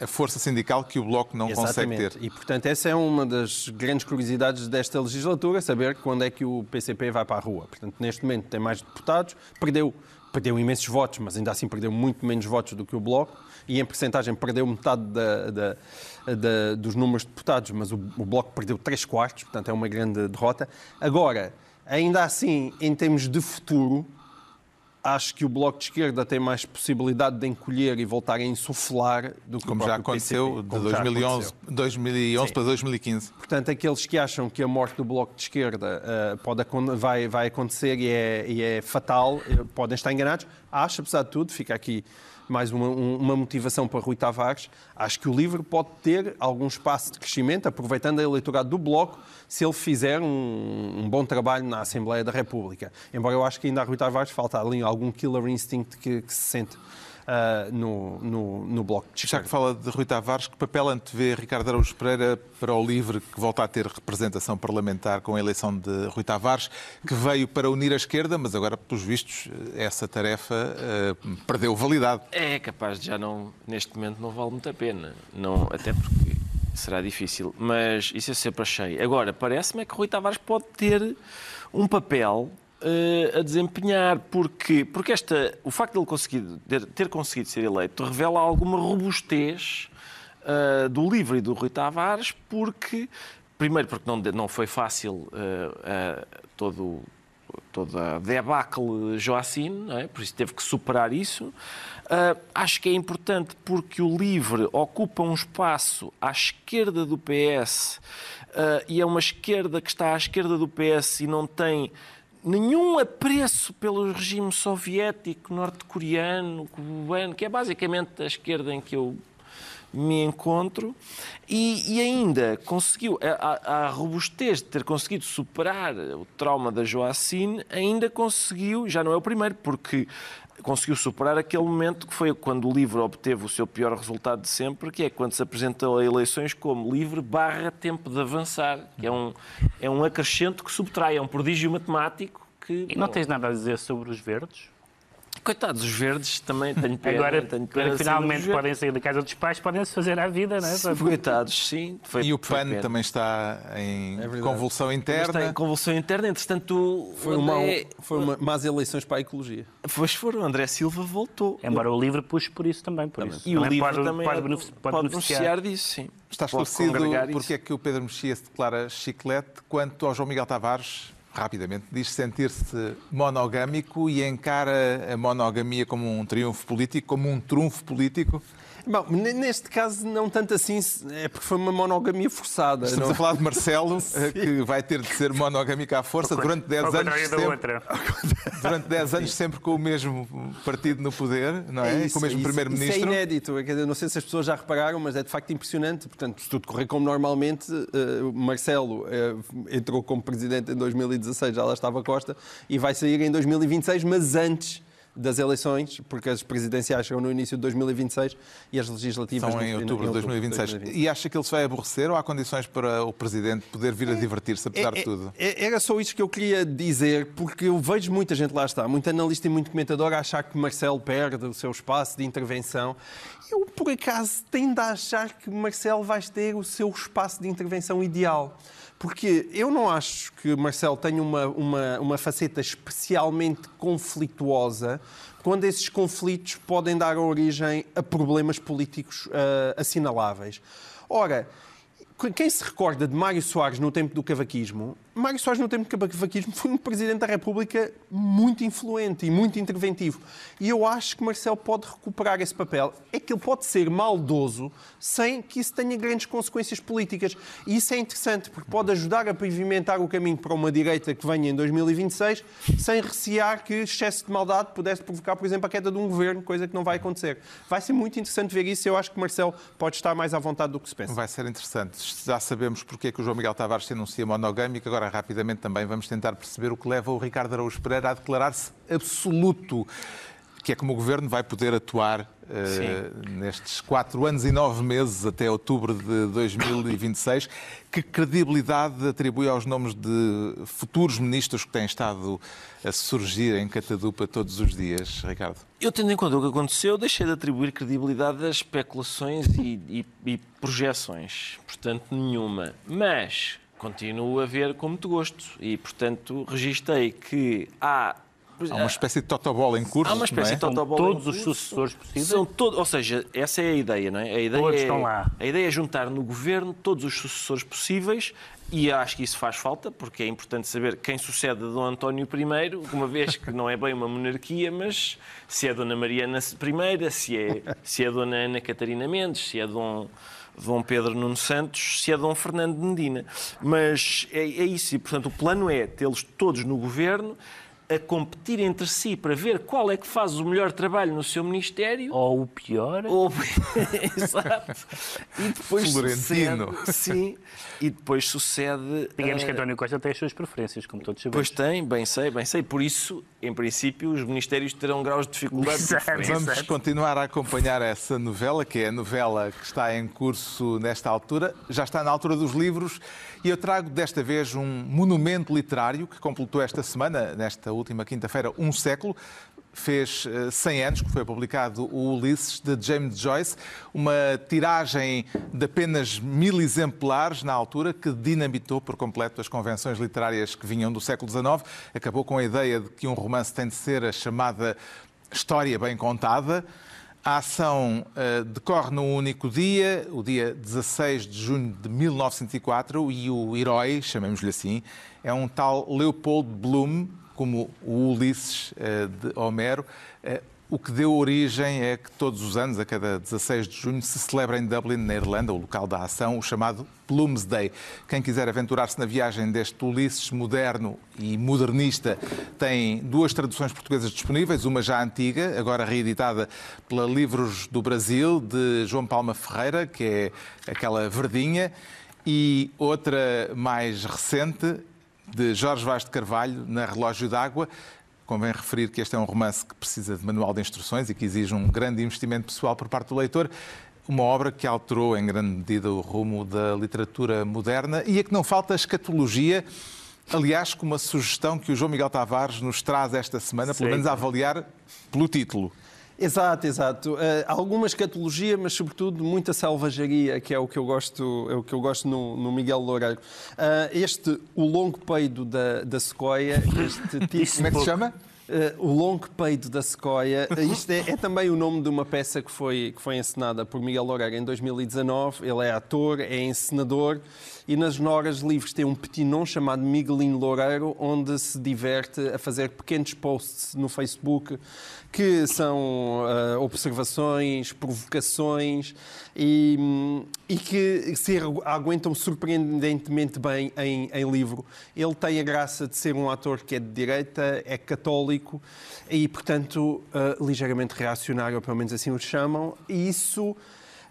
a força sindical que o Bloco não consegue Exatamente. ter. E, portanto, essa é uma das grandes curiosidades desta legislatura, saber quando é que o PCP vai para a rua. Portanto, neste momento tem mais deputados, perdeu, perdeu imensos votos, mas ainda assim perdeu muito menos votos do que o Bloco, e em percentagem perdeu metade da- da- da- dos números de deputados, mas o, o Bloco perdeu 3 quartos, portanto é uma grande derrota. Agora, ainda assim, em termos de futuro, acho que o Bloco de Esquerda tem mais possibilidade de encolher e voltar a insuflar do que Como o já aconteceu PCP, de como já 2011, aconteceu. 2011 para 2015. Portanto, aqueles que acham que a morte do Bloco de Esquerda eh, pode, vai, vai acontecer e é, e é fatal, eh, podem estar enganados. Acho, apesar de tudo, fica aqui mais uma, um- uma motivação para Rui Tavares, acho que o LIVRE pode ter algum espaço de crescimento, aproveitando a eleitorado do Bloco, se ele fizer um, um bom trabalho na Assembleia da República. Embora eu acho que ainda a Rui Tavares falta ali algum killer instinct que, que se sente ah, no, no, no Bloco de Já que fala de Rui Tavares, que papel antevê Ricardo Araújo Pereira para o LIVRE, que volta a ter representação parlamentar com a eleição de Rui Tavares, que veio para unir a esquerda, mas agora, pelos vistos, essa tarefa eh, perdeu validade. É capaz de já não, neste momento, não vale muito a pena. Não, até porque será difícil. Mas isso eu sempre achei. Agora, parece-me é que Rui Tavares pode ter um papel eh, a desempenhar, porque, porque esta, o facto de ele conseguir, ter, ter conseguido ser eleito revela alguma robustez eh, do livro e do Rui Tavares, porque, primeiro, porque não, de- não foi fácil eh, todo toda a debacle Joacine, não é? por isso teve que superar isso. Ah, acho que é importante porque o LIVRE ocupa um espaço à esquerda do PS ah, e é uma esquerda que está à esquerda do PS e não tem nenhum apreço pelo regime soviético, norte-coreano, cubano, que é basicamente a esquerda em que eu me encontro e, e ainda conseguiu, a, a- robustez de ter conseguido superar o trauma da Joacine, ainda conseguiu, já não é o primeiro, porque conseguiu superar aquele momento que foi quando o LIVRE obteve o seu pior resultado de sempre, que é quando se apresentou a eleições como LIVRE barra tempo de avançar, que é um, é um acrescento que subtrai, é um prodígio matemático que... E não tens nada a dizer sobre os verdes? Coitados, os verdes também tenho pena. Agora, tenho agora pena ser finalmente podem sair da casa dos pais, podem-se fazer à vida, não é? Coitados, sim. Foi, E o PAN pena. também está em verdade. convulsão interna. tem convulsão interna, entretanto, Foi, o uma, André, foi uma, más eleições para a ecologia. Pois foram, o André Silva voltou. Embora o livro puxe por isso também, por isso. E o Também livro pode, também pode, é- benefici- pode, pode beneficiar disso, sim. Está esclarecido porque isso. é que o Pedro Mexia se declara chiclete quanto ao João Miguel Tavares, rapidamente, diz sentir-se monogâmico e encara a monogamia como um triunfo político, como um trunfo político. Bom, neste caso, não tanto assim, é porque foi uma monogamia forçada. Estamos não- a falar de Marcelo, eh, que vai ter de ser monogâmico à força durante 10 Ao anos. Sempre, outra. durante 10 anos, sempre com o mesmo partido no poder, não é? isso, com o mesmo isso- primeiro-ministro. Isso é inédito. Quer dizer, não sei se as pessoas já repararam, mas é de facto impressionante. Portanto, se tudo correr como normalmente, eh, Marcelo eh, entrou como presidente em 2016, já lá estava Costa, e vai sair em 2026, mas antes das eleições, porque as presidenciais chegam no início de 2026 e as legislativas São no- em outubro de 2026. 2026. E acha que ele se vai aborrecer ou há condições para o Presidente poder vir a divertir-se, apesar de É- tudo? é- Era só isto que eu queria dizer, porque eu vejo muita gente lá está, muito analista e muito comentador a achar que Marcelo perde o seu espaço de intervenção. Eu, por acaso, tendo a achar que Marcelo vai ter o seu espaço de intervenção ideal. Porque eu não acho que Marcelo tenha uma, uma, uma faceta especialmente conflituosa quando esses conflitos podem dar origem a problemas políticos ah, assinaláveis. Ora, quem se recorda de Mário Soares no tempo do cavaquismo, Mário Soares no tempo do cavaquismo foi um Presidente da República muito influente e muito interventivo. E eu acho que Marcelo pode recuperar esse papel. É que ele pode ser maldoso sem que isso tenha grandes consequências políticas. E isso é interessante, porque pode ajudar a pavimentar o caminho para uma direita que venha em 2026, sem recear que excesso de maldade pudesse provocar, por exemplo, a queda de um governo, coisa que não vai acontecer. Vai ser muito interessante ver isso. Eu acho que Marcelo pode estar mais à vontade do que se pensa. Vai ser interessante. Já sabemos porque é que o João Miguel Tavares se anuncia monogâmico. Agora, rapidamente, também vamos tentar perceber o que leva o Ricardo Araújo Pereira a declarar-se absoluto, que é como o Governo vai poder atuar eh, nestes quatro anos e nove meses até outubro de 2026. Que credibilidade atribui aos nomes de futuros ministros que têm estado a surgir em Catadupa todos os dias, Ricardo? Eu, tendo em conta o que aconteceu, deixei de atribuir credibilidade às especulações e, e- e projeções. Portanto, nenhuma. Mas continuo a ver com muito gosto. E, portanto, registrei que há Há uma espécie de totobola em curso. Há uma espécie não é? de totobola em todos os sucessores possíveis. São todo, ou seja, essa é a ideia, não é? A ideia Todos é, estão lá. A ideia é juntar no governo todos os sucessores possíveis e acho que isso faz falta, porque é importante saber quem sucede a Dom António I, uma vez que não é bem uma monarquia, mas se é Dona Mariana I, se é, se é Dona Ana Catarina Mendes, se é Dom, Dom Pedro Nuno Santos, se é Dom Fernando de Medina. Mas é, é isso, e portanto o plano é tê-los todos no governo a competir entre si para ver qual é que faz o melhor trabalho no seu ministério Ou o pior, ou... Exato. E depois Florentino. sucede... Sim. E depois sucede... digamos que eh, António Costa tem as suas preferências, como todos sabemos. Pois tem, bem sei, bem sei. Por isso, em princípio, os ministérios terão graus de dificuldade Exato. Vamos Exato. continuar a acompanhar essa novela, que é a novela que está em curso nesta altura. Já está na altura dos livros e eu trago desta vez um monumento literário que completou esta semana, nesta última quinta-feira, um século. Fez eh, 100 anos que foi publicado o Ulisses de James Joyce, uma tiragem de apenas mil exemplares na altura que dinamitou por completo as convenções literárias que vinham do século XIX. Acabou com a ideia de que um romance tem de ser a chamada história bem contada. A ação eh, decorre num único dia, o dia 16 de junho de 1904, e o herói, chamemos-lhe assim, é um tal Leopold Bloom, como o Ulisses eh, de Homero. Eh, o que deu origem é que todos os anos, a cada 16 de junho, se celebra em Dublin, na Irlanda, o local da ação, o chamado Bloomsday. Quem quiser aventurar-se na viagem deste Ulisses moderno e modernista tem duas traduções portuguesas disponíveis, uma já antiga, agora reeditada pela Livros do Brasil, de João Palma Ferreira, que é aquela verdinha, e outra mais recente, de Jorge Vaz de Carvalho, na Relógio d'Água. Convém referir que este é um romance que precisa de manual de instruções e que exige um grande investimento pessoal por parte do leitor. Uma obra que alterou em grande medida o rumo da literatura moderna e a que não falta escatologia. Aliás, com uma sugestão que o João Miguel Tavares nos traz esta semana, pelo Sim. menos a avaliar pelo título. Exato, exato. Eh, alguma escatologia, mas sobretudo muita selvageria, que é o que eu gosto, é o que eu gosto no, no Miguel Loureiro. Eh, este, o longo peido da, da sequoia, este tipo... Como é que se chama? Eh, o longo peido da sequoia. Eh, Isto é, é também o nome de uma peça que foi, que foi encenada por Miguel Loureiro em 2019. Ele é ator, é encenador e nas horas livres tem um petinon chamado Miguelino Loureiro, onde se diverte a fazer pequenos posts no Facebook que são eh, observações, provocações e, e que se agu- aguentam surpreendentemente bem em, em livro. Ele tem a graça de ser um ator que é de direita, é católico e, portanto, eh, ligeiramente reacionário, ou pelo menos assim o chamam, e isso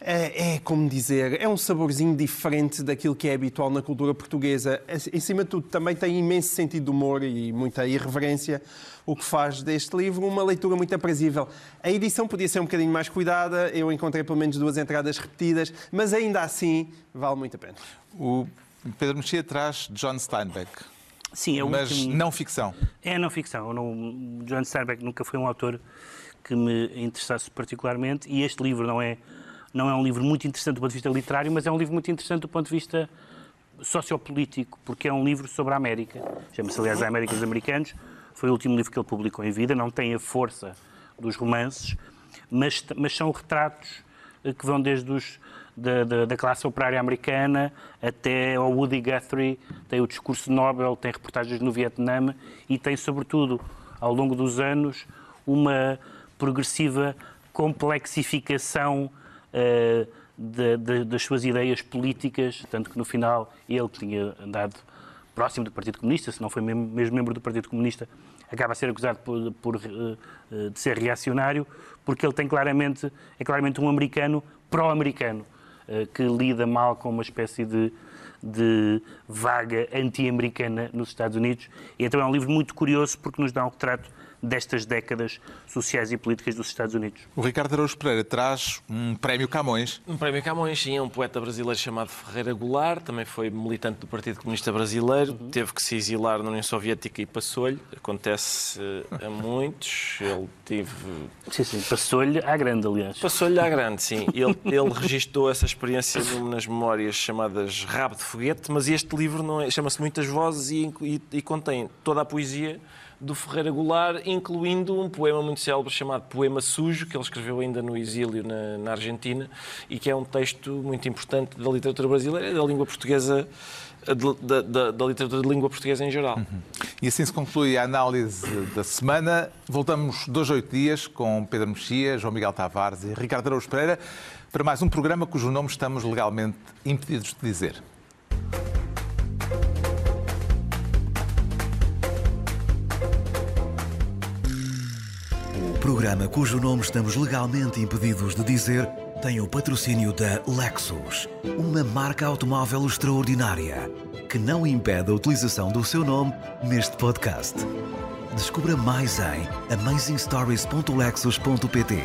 é, é, como dizer, é um saborzinho diferente daquilo que é habitual na cultura portuguesa. Em cima de tudo, também tem imenso sentido de humor e muita irreverência, o que faz deste livro uma leitura muito aprazível. A edição podia ser um bocadinho mais cuidada, eu encontrei pelo menos duas entradas repetidas, mas ainda assim vale muito a pena. O Pedro Mexia traz John Steinbeck, Sim, é o mas último- não ficção. É não ficção. Não, John Steinbeck nunca foi um autor que me interessasse particularmente e este livro não é, não é um livro muito interessante do ponto de vista literário, mas é um livro muito interessante do ponto de vista sociopolítico, porque é um livro sobre a América. Chama-se, aliás, A América dos Americanos. Foi o último livro que ele publicou em vida. Não tem a força dos romances, mas, mas são retratos eh, que vão desde os, da, classe operária americana até ao Woody Guthrie, tem o discurso Nobel, tem reportagens no Vietnã e tem, sobretudo, ao longo dos anos, uma progressiva complexificação da- da- das suas ideias políticas, tanto que no final ele que tinha andado próximo do Partido Comunista, se não foi mesmo, mesmo membro do Partido Comunista, acaba a ser acusado por, por, eh, eh, de ser reacionário, porque ele tem claramente, é claramente um americano pró-americano, que lida mal com uma espécie de, de vaga anti-americana nos Estados Unidos. E então é um livro muito curioso porque nos dá um retrato destas décadas sociais e políticas dos Estados Unidos. O Ricardo Araújo Pereira traz um prémio Camões. Um prémio Camões, sim, é um poeta brasileiro chamado Ferreira Goulart, também foi militante do Partido Comunista Brasileiro, teve que se exilar na União Soviética e passou-lhe, acontece eh, a muitos, ele teve... Sim, sim, passou-lhe à grande, aliás. Passou-lhe à grande, sim. Ele, ele registou essa experiência nas memórias chamadas Rabo de Foguete, mas este livro não é- chama-se Muitas Vozes e, e- e contém toda a poesia do Ferreira Goulart, incluindo um poema muito célebre chamado Poema Sujo, que ele escreveu ainda no exílio na, na Argentina, e que é um texto muito importante da literatura brasileira e da língua portuguesa da, da, da, literatura de língua portuguesa em geral. Uhum. E assim se conclui a análise da semana. Voltamos dois, oito dias com Pedro Mexia, João Miguel Tavares e Ricardo Araújo Pereira para mais um programa cujo nome estamos legalmente impedidos de dizer. Programa cujo nome estamos legalmente impedidos de dizer tem o patrocínio da Lexus, uma marca automóvel extraordinária que não impede a utilização do seu nome neste podcast. Descubra mais em amazingstories.lexus.pt.